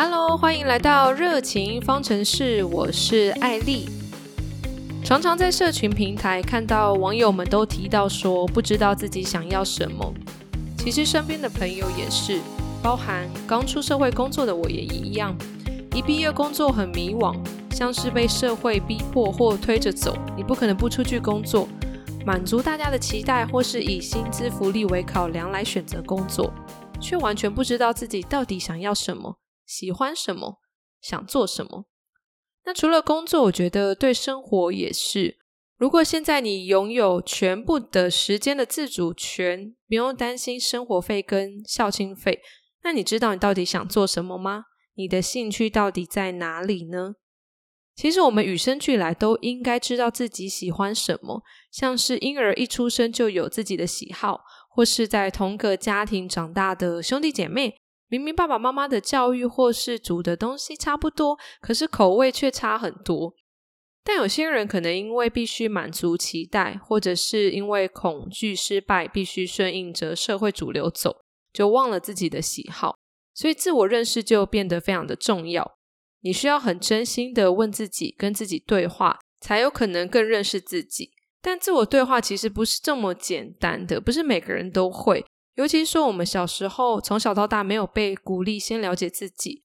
Hello，欢迎来到热情方程式，我是艾丽。常常在社群平台看到网友们都提到说，不知道自己想要什么。其实身边的朋友也是，包含刚出社会工作的我也一样。一毕业工作很迷惘，像是被社会逼迫或推着走，你不可能不出去工作，满足大家的期待，或是以薪资福利为考量来选择工作，却完全不知道自己到底想要什么。喜欢什么，想做什么？那除了工作，我觉得对生活也是。如果现在你拥有全部的时间的自主权，不用担心生活费跟校庆费，那你知道你到底想做什么吗？你的兴趣到底在哪里呢？其实我们与生俱来都应该知道自己喜欢什么，像是婴儿一出生就有自己的喜好，或是在同个家庭长大的兄弟姐妹。明明爸爸妈妈的教育或是煮的东西差不多，可是口味却差很多。但有些人可能因为必须满足期待，或者是因为恐惧失败，必须顺应着社会主流走，就忘了自己的喜好。所以自我认识就变得非常的重要。你需要很真心的问自己，跟自己对话，才有可能更认识自己。但自我对话其实不是这么简单的，不是每个人都会。尤其是，我们小时候从小到大没有被鼓励先了解自己，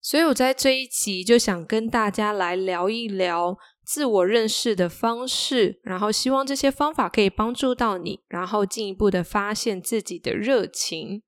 所以我在这一集就想跟大家来聊一聊自我认识的方式，然后希望这些方法可以帮助到你，然后进一步的发现自己的热情。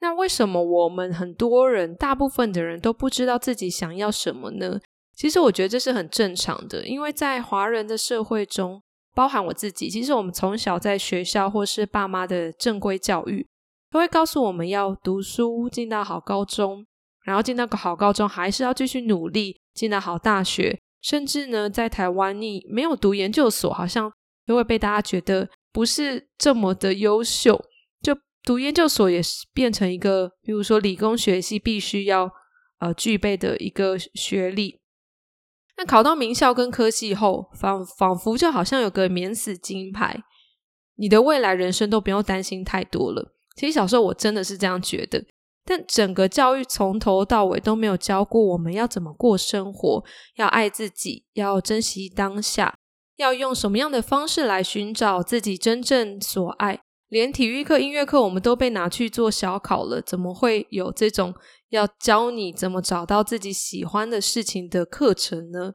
那为什么我们很多人，大部分的人都不知道自己想要什么呢？其实我觉得这是很正常的，因为在华人的社会中。包含我自己，其实我们从小在学校或是爸妈的正规教育，都会告诉我们要读书，进到好高中，然后进到个好高中，还是要继续努力，进到好大学，甚至呢，在台湾你没有读研究所，好像都会被大家觉得不是这么的优秀，就读研究所也是变成一个，比如说理工学系必须要呃具备的一个学历。那考到名校跟科系后，仿仿佛就好像有个免死金牌，你的未来人生都不用担心太多了。其实小时候我真的是这样觉得，但整个教育从头到尾都没有教过我们要怎么过生活，要爱自己，要珍惜当下，要用什么样的方式来寻找自己真正所爱。连体育课、音乐课，我们都被拿去做小考了，怎么会有这种要教你怎么找到自己喜欢的事情的课程呢？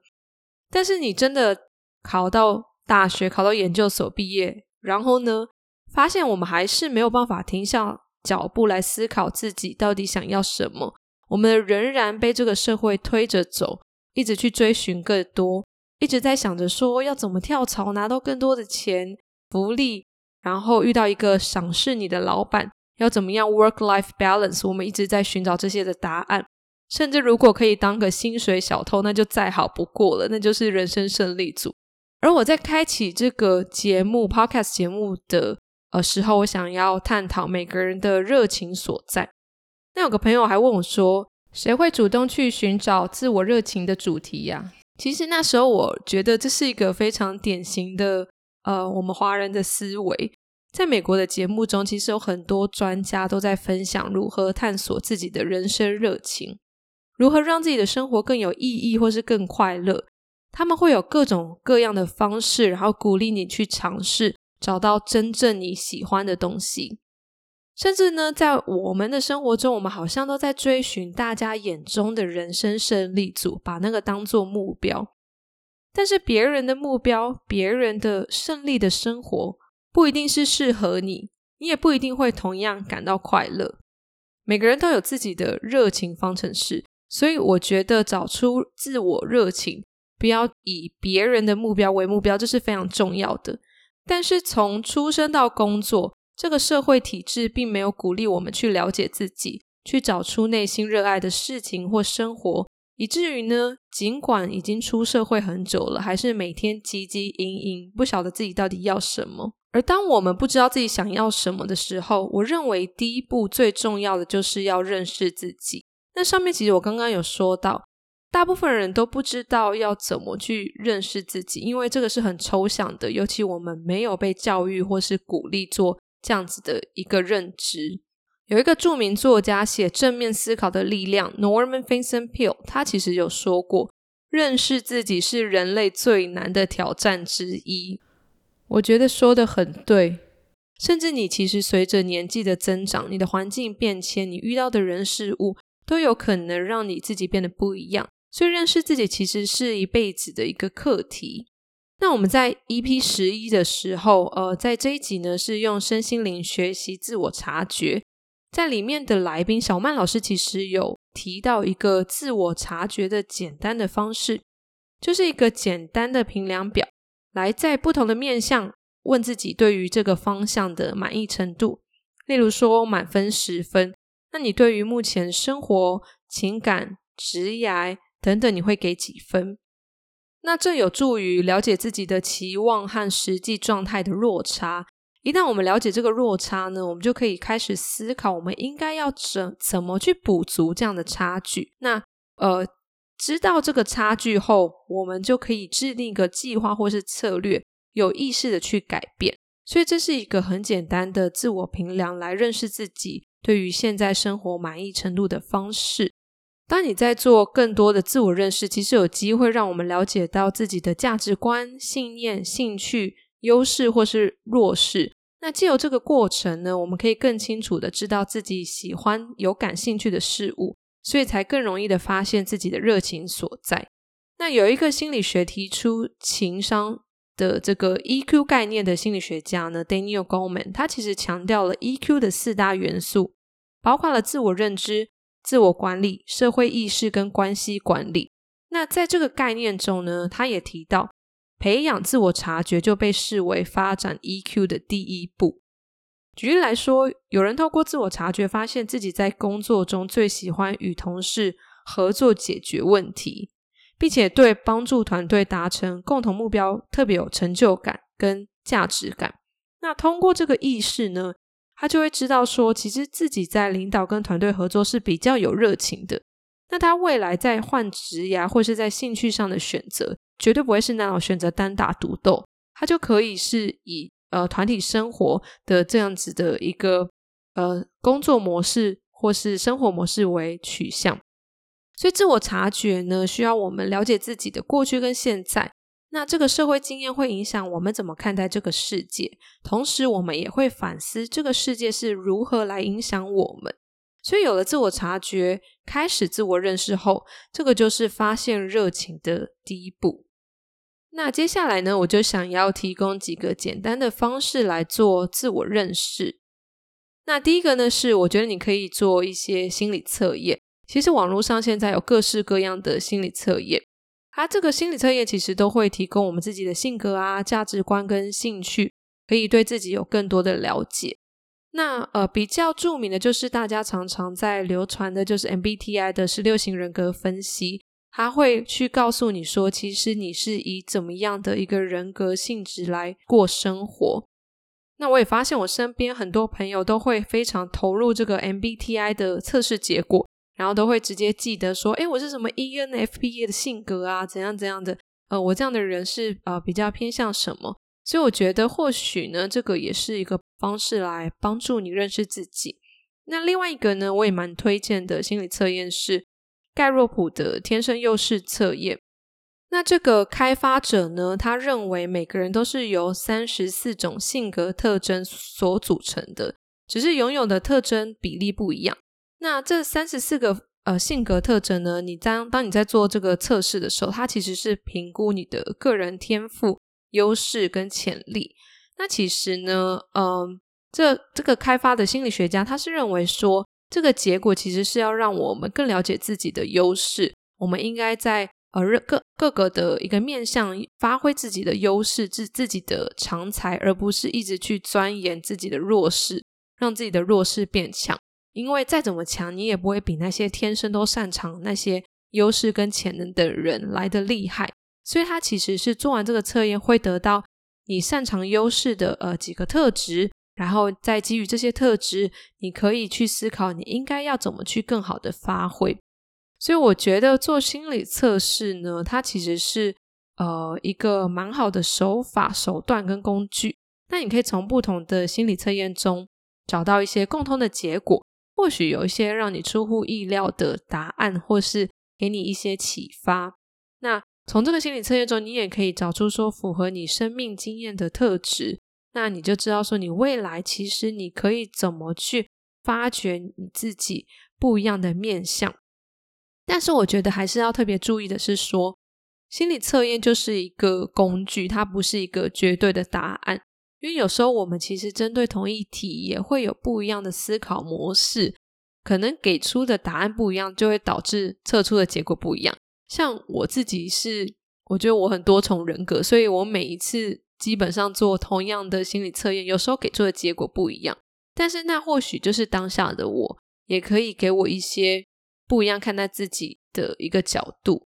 但是你真的考到大学、考到研究所毕业，然后呢，发现我们还是没有办法停下脚步来思考自己到底想要什么。我们仍然被这个社会推着走，一直去追寻更多，一直在想着说要怎么跳槽拿到更多的钱、福利。然后遇到一个赏识你的老板，要怎么样 work life balance？我们一直在寻找这些的答案。甚至如果可以当个薪水小偷，那就再好不过了，那就是人生胜利组。而我在开启这个节目 podcast 节目的呃时候，我想要探讨每个人的热情所在。那有个朋友还问我说：“谁会主动去寻找自我热情的主题呀？”其实那时候我觉得这是一个非常典型的。呃，我们华人的思维，在美国的节目中，其实有很多专家都在分享如何探索自己的人生热情，如何让自己的生活更有意义，或是更快乐。他们会有各种各样的方式，然后鼓励你去尝试，找到真正你喜欢的东西。甚至呢，在我们的生活中，我们好像都在追寻大家眼中的人生胜利组，把那个当做目标。但是别人的目标、别人的胜利的生活，不一定是适合你，你也不一定会同样感到快乐。每个人都有自己的热情方程式，所以我觉得找出自我热情，不要以别人的目标为目标，这是非常重要的。但是从出生到工作，这个社会体制并没有鼓励我们去了解自己，去找出内心热爱的事情或生活。以至于呢，尽管已经出社会很久了，还是每天汲汲营营，不晓得自己到底要什么。而当我们不知道自己想要什么的时候，我认为第一步最重要的就是要认识自己。那上面其实我刚刚有说到，大部分人都不知道要怎么去认识自己，因为这个是很抽象的，尤其我们没有被教育或是鼓励做这样子的一个认知。有一个著名作家写正面思考的力量，Norman Vincent Peale，他其实有说过，认识自己是人类最难的挑战之一。我觉得说的很对。甚至你其实随着年纪的增长，你的环境变迁，你遇到的人事物都有可能让你自己变得不一样。所以认识自己其实是一辈子的一个课题。那我们在 EP 十一的时候，呃，在这一集呢是用身心灵学习自我察觉，在里面的来宾小曼老师其实有提到一个自我察觉的简单的方式，就是一个简单的评量表，来在不同的面向。问自己对于这个方向的满意程度，例如说满分十分，那你对于目前生活、情感、职业等等，你会给几分？那这有助于了解自己的期望和实际状态的落差。一旦我们了解这个落差呢，我们就可以开始思考，我们应该要怎怎么去补足这样的差距。那呃，知道这个差距后，我们就可以制定一个计划或是策略。有意识的去改变，所以这是一个很简单的自我评量，来认识自己对于现在生活满意程度的方式。当你在做更多的自我认识，其实有机会让我们了解到自己的价值观、信念、兴趣、优势或是弱势。那借由这个过程呢，我们可以更清楚的知道自己喜欢、有感兴趣的事物，所以才更容易的发现自己的热情所在。那有一个心理学提出情商。的这个 EQ 概念的心理学家呢，Daniel Goleman，他其实强调了 EQ 的四大元素，包括了自我认知、自我管理、社会意识跟关系管理。那在这个概念中呢，他也提到，培养自我察觉就被视为发展 EQ 的第一步。举例来说，有人透过自我察觉，发现自己在工作中最喜欢与同事合作解决问题。并且对帮助团队达成共同目标特别有成就感跟价值感。那通过这个意识呢，他就会知道说，其实自己在领导跟团队合作是比较有热情的。那他未来在换职呀，或是在兴趣上的选择，绝对不会是那种选择单打独斗，他就可以是以呃团体生活的这样子的一个呃工作模式或是生活模式为取向。所以，自我察觉呢，需要我们了解自己的过去跟现在。那这个社会经验会影响我们怎么看待这个世界，同时我们也会反思这个世界是如何来影响我们。所以，有了自我察觉，开始自我认识后，这个就是发现热情的第一步。那接下来呢，我就想要提供几个简单的方式来做自我认识。那第一个呢，是我觉得你可以做一些心理测验。其实网络上现在有各式各样的心理测验，它这个心理测验其实都会提供我们自己的性格啊、价值观跟兴趣，可以对自己有更多的了解。那呃，比较著名的就是大家常常在流传的，就是 MBTI 的十六型人格分析，他会去告诉你说，其实你是以怎么样的一个人格性质来过生活。那我也发现我身边很多朋友都会非常投入这个 MBTI 的测试结果。然后都会直接记得说，哎，我是什么 ENFP 的性格啊，怎样怎样的，呃，我这样的人是呃比较偏向什么？所以我觉得或许呢，这个也是一个方式来帮助你认识自己。那另外一个呢，我也蛮推荐的心理测验是盖洛普的天生优势测验。那这个开发者呢，他认为每个人都是由三十四种性格特征所组成的，只是拥有的特征比例不一样。那这三十四个呃性格特征呢？你当当你在做这个测试的时候，它其实是评估你的个人天赋、优势跟潜力。那其实呢，嗯，这这个开发的心理学家他是认为说，这个结果其实是要让我们更了解自己的优势。我们应该在呃各各个的一个面向发挥自己的优势，自自己的长才，而不是一直去钻研自己的弱势，让自己的弱势变强。因为再怎么强，你也不会比那些天生都擅长那些优势跟潜能的人来的厉害。所以，他其实是做完这个测验，会得到你擅长优势的呃几个特质，然后再基于这些特质，你可以去思考你应该要怎么去更好的发挥。所以，我觉得做心理测试呢，它其实是呃一个蛮好的手法、手段跟工具。那你可以从不同的心理测验中找到一些共通的结果。或许有一些让你出乎意料的答案，或是给你一些启发。那从这个心理测验中，你也可以找出说符合你生命经验的特质，那你就知道说你未来其实你可以怎么去发掘你自己不一样的面相。但是我觉得还是要特别注意的是说，心理测验就是一个工具，它不是一个绝对的答案。因为有时候我们其实针对同一题也会有不一样的思考模式，可能给出的答案不一样，就会导致测出的结果不一样。像我自己是，我觉得我很多重人格，所以我每一次基本上做同样的心理测验，有时候给出的结果不一样。但是那或许就是当下的我，也可以给我一些不一样看待自己的一个角度。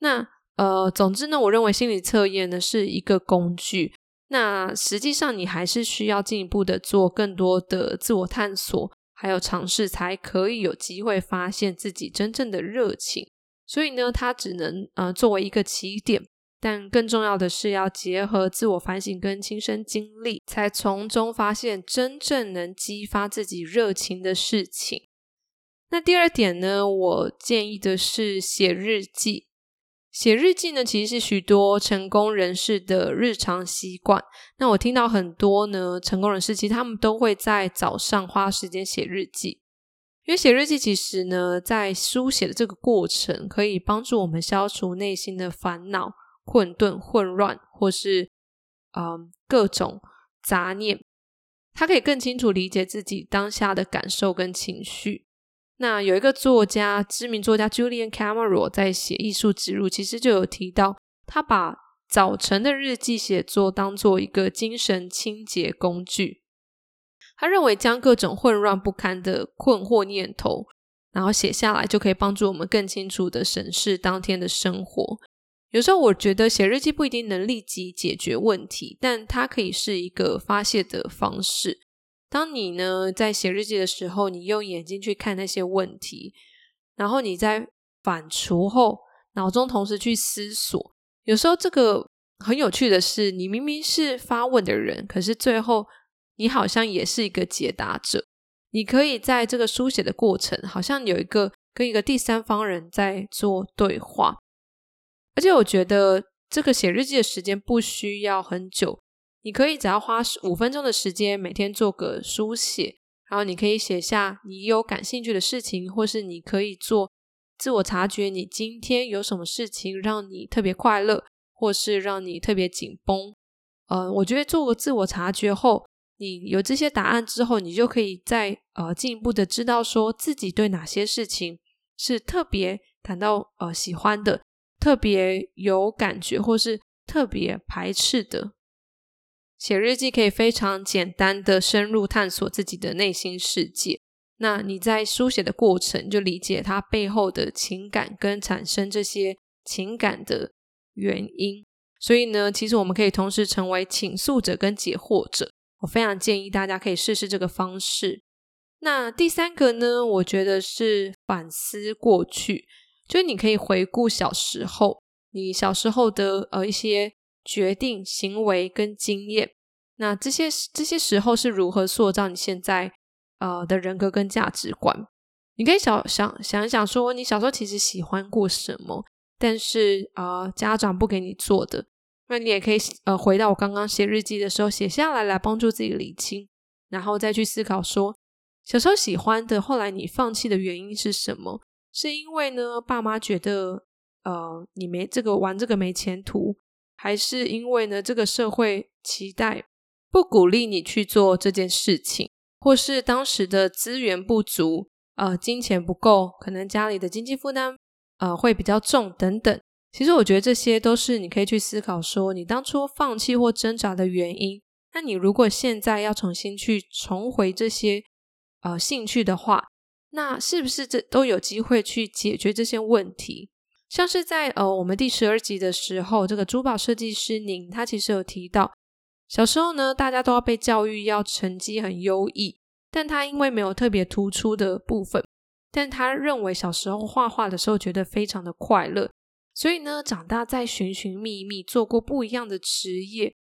那呃，总之呢，我认为心理测验呢是一个工具。那实际上，你还是需要进一步的做更多的自我探索，还有尝试，才可以有机会发现自己真正的热情。所以呢，它只能呃作为一个起点，但更重要的是要结合自我反省跟亲身经历，才从中发现真正能激发自己热情的事情。那第二点呢，我建议的是写日记。写日记呢，其实是许多成功人士的日常习惯。那我听到很多呢，成功人士其实他们都会在早上花时间写日记，因为写日记其实呢，在书写的这个过程，可以帮助我们消除内心的烦恼、混沌、混乱，或是嗯各种杂念。他可以更清楚理解自己当下的感受跟情绪。那有一个作家，知名作家 Julian Cameron 在写《艺术之路》，其实就有提到，他把早晨的日记写作当做一个精神清洁工具。他认为，将各种混乱不堪的困惑念头，然后写下来，就可以帮助我们更清楚的审视当天的生活。有时候，我觉得写日记不一定能立即解决问题，但它可以是一个发泄的方式。当你呢在写日记的时候，你用眼睛去看那些问题，然后你在反刍后，脑中同时去思索。有时候这个很有趣的是，你明明是发问的人，可是最后你好像也是一个解答者。你可以在这个书写的过程，好像有一个跟一个第三方人在做对话。而且我觉得这个写日记的时间不需要很久。你可以只要花五分钟的时间，每天做个书写，然后你可以写下你有感兴趣的事情，或是你可以做自我察觉，你今天有什么事情让你特别快乐，或是让你特别紧绷。呃，我觉得做个自我察觉后，你有这些答案之后，你就可以再呃进一步的知道说自己对哪些事情是特别感到呃喜欢的，特别有感觉，或是特别排斥的。写日记可以非常简单的深入探索自己的内心世界。那你在书写的过程，就理解它背后的情感跟产生这些情感的原因。所以呢，其实我们可以同时成为倾诉者跟解惑者。我非常建议大家可以试试这个方式。那第三个呢，我觉得是反思过去，就是你可以回顾小时候你小时候的呃一些。决定行为跟经验，那这些这些时候是如何塑造你现在呃的人格跟价值观？你可以想想想一想，说你小时候其实喜欢过什么，但是呃家长不给你做的，那你也可以呃回到我刚刚写日记的时候写下来，来帮助自己理清，然后再去思考说小时候喜欢的，后来你放弃的原因是什么？是因为呢爸妈觉得呃你没这个玩这个没前途？还是因为呢，这个社会期待不鼓励你去做这件事情，或是当时的资源不足，呃，金钱不够，可能家里的经济负担呃会比较重等等。其实我觉得这些都是你可以去思考，说你当初放弃或挣扎的原因。那你如果现在要重新去重回这些呃兴趣的话，那是不是这都有机会去解决这些问题？像是在呃我们第十二集的时候，这个珠宝设计师宁他其实有提到，小时候呢大家都要被教育要成绩很优异，但他因为没有特别突出的部分，但他认为小时候画画的时候觉得非常的快乐，所以呢长大在寻寻觅觅做过不一样的职业，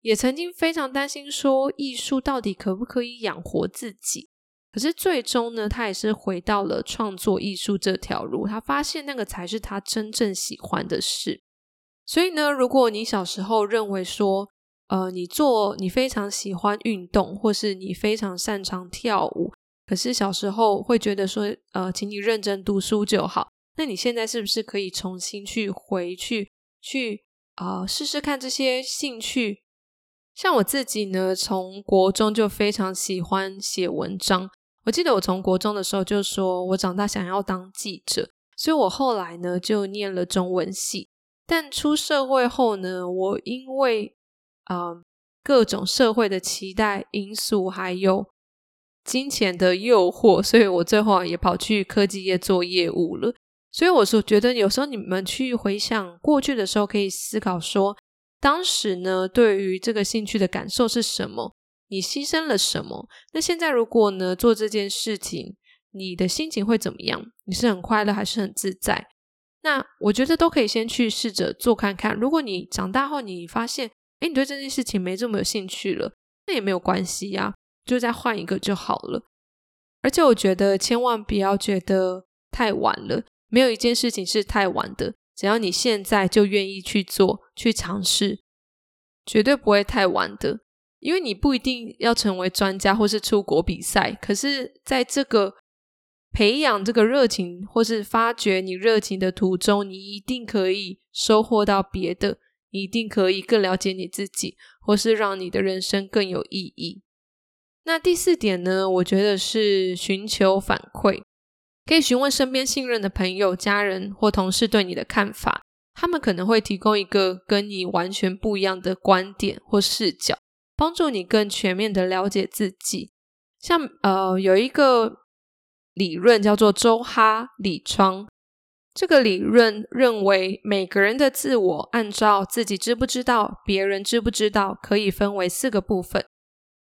也曾经非常担心说艺术到底可不可以养活自己。可是最终呢，他也是回到了创作艺术这条路。他发现那个才是他真正喜欢的事。所以呢，如果你小时候认为说，呃，你做你非常喜欢运动，或是你非常擅长跳舞，可是小时候会觉得说，呃，请你认真读书就好。那你现在是不是可以重新去回去去啊试试看这些兴趣？像我自己呢，从国中就非常喜欢写文章。我记得我从国中的时候就说我长大想要当记者，所以我后来呢就念了中文系。但出社会后呢，我因为啊各种社会的期待因素，还有金钱的诱惑，所以我最后也跑去科技业做业务了。所以我说，觉得有时候你们去回想过去的时候，可以思考说。当时呢，对于这个兴趣的感受是什么？你牺牲了什么？那现在如果呢做这件事情，你的心情会怎么样？你是很快乐还是很自在？那我觉得都可以先去试着做看看。如果你长大后你发现，哎，你对这件事情没这么有兴趣了，那也没有关系呀，就再换一个就好了。而且我觉得千万不要觉得太晚了，没有一件事情是太晚的。只要你现在就愿意去做、去尝试，绝对不会太晚的。因为你不一定要成为专家或是出国比赛，可是在这个培养这个热情或是发掘你热情的途中，你一定可以收获到别的，你一定可以更了解你自己，或是让你的人生更有意义。那第四点呢？我觉得是寻求反馈。可以询问身边信任的朋友、家人或同事对你的看法，他们可能会提供一个跟你完全不一样的观点或视角，帮助你更全面的了解自己。像呃，有一个理论叫做周哈里窗，这个理论认为每个人的自我按照自己知不知道、别人知不知道，可以分为四个部分。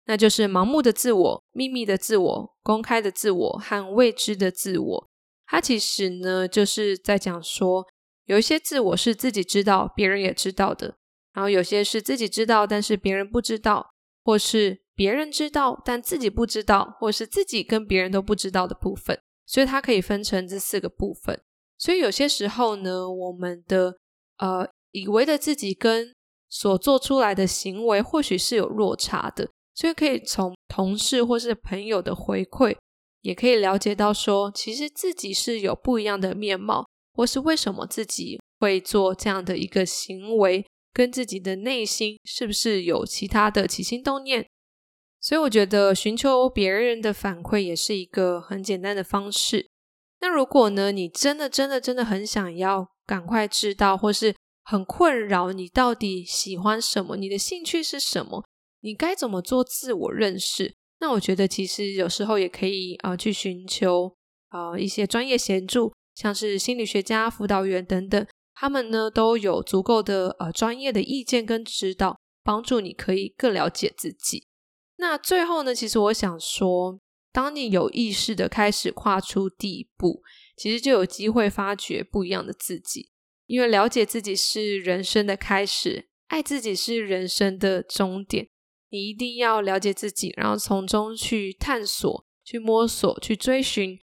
那就是盲目的自我、秘密的自我、公开的自我和未知的自我。它其实呢，就是在讲说，有一些自我是自己知道、别人也知道的，然后有些是自己知道，但是别人不知道，或是别人知道但自己不知道，或是自己跟别人都不知道的部分。所以它可以分成这四个部分。所以有些时候呢，我们的呃以为的自己跟所做出来的行为，或许是有落差的。所以可以从同事或是朋友的回馈，也可以了解到说，其实自己是有不一样的面貌，或是为什么自己会做这样的一个行为，跟自己的内心是不是有其他的起心动念。所以我觉得寻求别人的反馈也是一个很简单的方式。那如果呢，你真的真的真的很想要赶快知道，或是很困扰你到底喜欢什么，你的兴趣是什么？你该怎么做自我认识？那我觉得其实有时候也可以啊，去寻求啊一些专业协助，像是心理学家、辅导员等等，他们呢都有足够的呃专业的意见跟指导，帮助你可以更了解自己。那最后呢，其实我想说，当你有意识的开始跨出第一步，其实就有机会发掘不一样的自己，因为了解自己是人生的开始，爱自己是人生的终点。你一定要了解自己，然后从中去探索、去摸索、去追寻，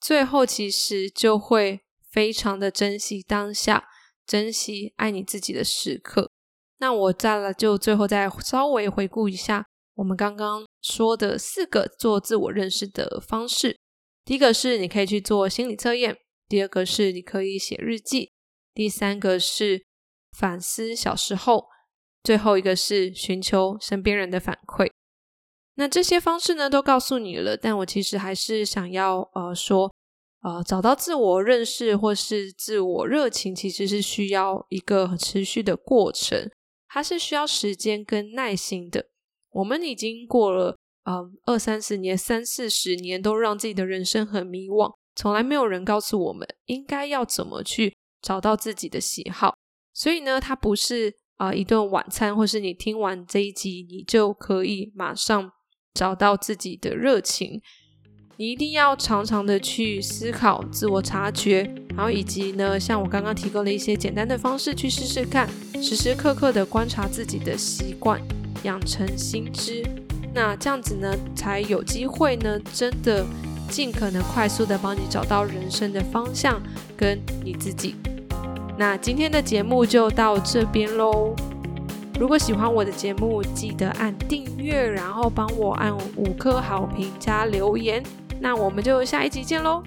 最后其实就会非常的珍惜当下，珍惜爱你自己的时刻。那我再来，就最后再稍微回顾一下我们刚刚说的四个做自我认识的方式。第一个是你可以去做心理测验，第二个是你可以写日记，第三个是反思小时候。最后一个是寻求身边人的反馈，那这些方式呢都告诉你了，但我其实还是想要呃说，呃找到自我认识或是自我热情，其实是需要一个持续的过程，它是需要时间跟耐心的。我们已经过了嗯二三十年、三四十年，都让自己的人生很迷惘，从来没有人告诉我们应该要怎么去找到自己的喜好，所以呢，它不是。啊，一顿晚餐，或是你听完这一集，你就可以马上找到自己的热情。你一定要常常的去思考、自我察觉，然后以及呢，像我刚刚提供了一些简单的方式去试试看，时时刻刻的观察自己的习惯，养成心知。那这样子呢，才有机会呢，真的尽可能快速的帮你找到人生的方向跟你自己。那今天的节目就到这边喽。如果喜欢我的节目，记得按订阅，然后帮我按五颗好评加留言。那我们就下一集见喽。